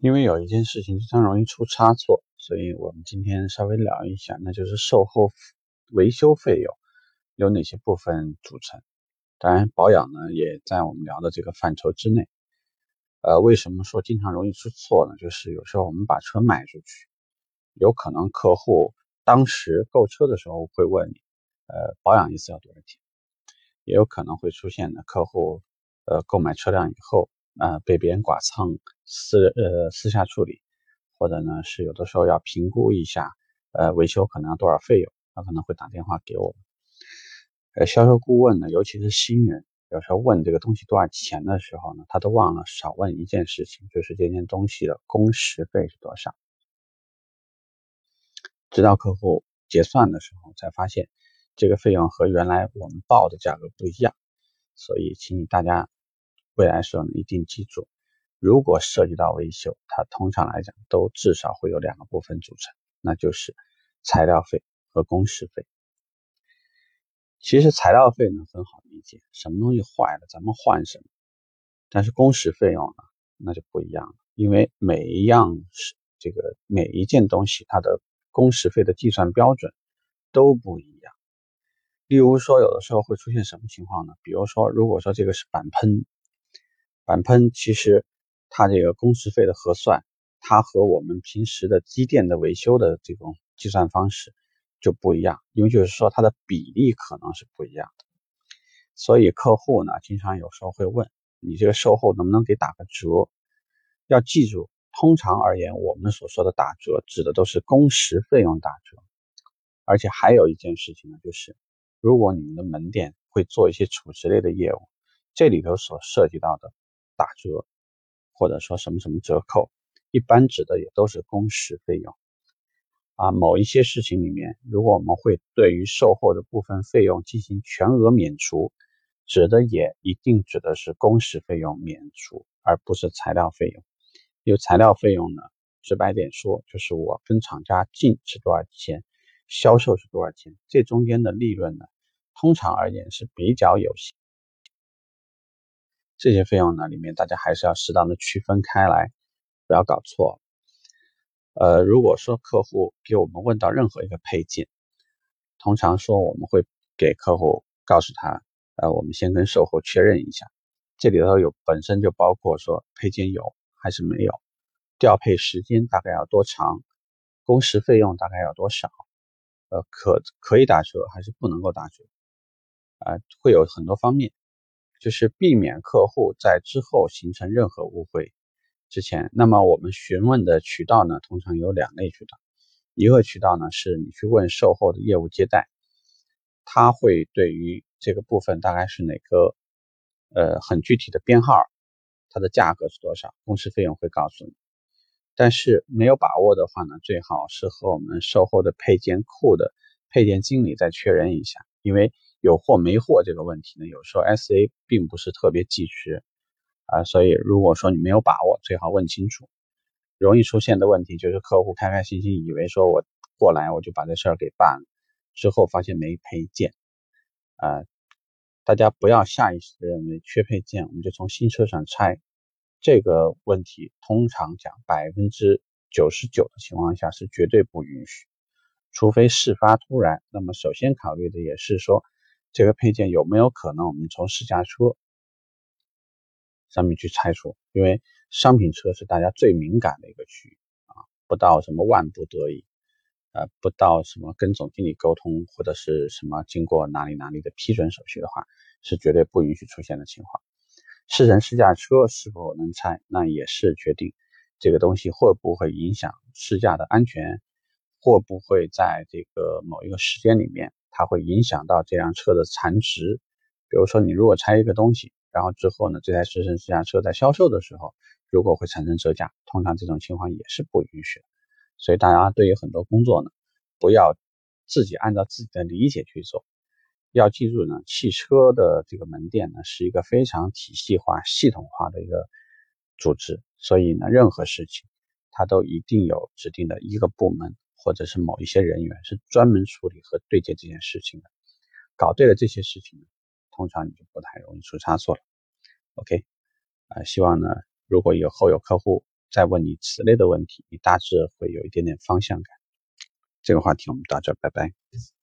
因为有一件事情经常容易出差错，所以我们今天稍微聊一下，那就是售后维修费用有哪些部分组成。当然，保养呢也在我们聊的这个范畴之内。呃，为什么说经常容易出错呢？就是有时候我们把车卖出去，有可能客户当时购车的时候会问你，呃，保养一次要多少钱？也有可能会出现呢，客户呃购买车辆以后。啊，被别人剐蹭，私呃私下处理，或者呢是有的时候要评估一下，呃维修可能要多少费用，他可能会打电话给我们。呃，销售顾问呢，尤其是新人，有时候问这个东西多少钱的时候呢，他都忘了少问一件事情，就是这件东西的工时费是多少。直到客户结算的时候，才发现这个费用和原来我们报的价格不一样，所以请你大家。未来时候呢，一定记住，如果涉及到维修，它通常来讲都至少会有两个部分组成，那就是材料费和工时费。其实材料费呢很好理解，什么东西坏了咱们换什么，但是工时费用呢那就不一样了，因为每一样是这个每一件东西它的工时费的计算标准都不一样。例如说，有的时候会出现什么情况呢？比如说，如果说这个是板喷。板喷其实它这个工时费的核算，它和我们平时的机电的维修的这种计算方式就不一样，因为就是说它的比例可能是不一样的。所以客户呢，经常有时候会问你这个售后能不能给打个折？要记住，通常而言，我们所说的打折指的都是工时费用打折。而且还有一件事情呢，就是如果你们的门店会做一些储值类的业务，这里头所涉及到的。打折，或者说什么什么折扣，一般指的也都是工时费用啊。某一些事情里面，如果我们会对于售后的部分费用进行全额免除，指的也一定指的是工时费用免除，而不是材料费用。因为材料费用呢，直白点说，就是我跟厂家进是多少钱，销售是多少钱，这中间的利润呢，通常而言是比较有限。这些费用呢，里面大家还是要适当的区分开来，不要搞错。呃，如果说客户给我们问到任何一个配件，通常说我们会给客户告诉他，呃，我们先跟售后确认一下，这里头有本身就包括说配件有还是没有，调配时间大概要多长，工时费用大概要多少，呃，可可以打折还是不能够打折，啊，会有很多方面。就是避免客户在之后形成任何误会之前，那么我们询问的渠道呢，通常有两类渠道。一个渠道呢，是你去问售后的业务接待，他会对于这个部分大概是哪个呃很具体的编号，它的价格是多少，公司费用会告诉你。但是没有把握的话呢，最好是和我们售后的配件库的配件经理再确认一下，因为。有货没货这个问题呢，有时候 S A 并不是特别及时啊，所以如果说你没有把握，最好问清楚。容易出现的问题就是客户开开心心以为说我过来我就把这事儿给办了，之后发现没配件啊，大家不要下意识的认为缺配件我们就从新车上拆，这个问题通常讲百分之九十九的情况下是绝对不允许，除非事发突然。那么首先考虑的也是说。这个配件有没有可能我们从试驾车上面去拆除？因为商品车是大家最敏感的一个区域啊，不到什么万不得已，呃，不到什么跟总经理沟通或者是什么经过哪里哪里的批准手续的话，是绝对不允许出现的情况。试乘试驾车是否能拆，那也是决定这个东西会不会影响试驾的安全，会不会在这个某一个时间里面。它会影响到这辆车的残值，比如说你如果拆一个东西，然后之后呢，这台试乘试驾车在销售的时候，如果会产生折价，通常这种情况也是不允许的。所以大家对于很多工作呢，不要自己按照自己的理解去做，要记住呢，汽车的这个门店呢是一个非常体系化、系统化的一个组织，所以呢，任何事情它都一定有指定的一个部门。或者是某一些人员是专门处理和对接这件事情的，搞对了这些事情，通常你就不太容易出差错了。OK，啊，希望呢，如果以后有客户再问你此类的问题，你大致会有一点点方向感。这个话题我们到这，拜拜。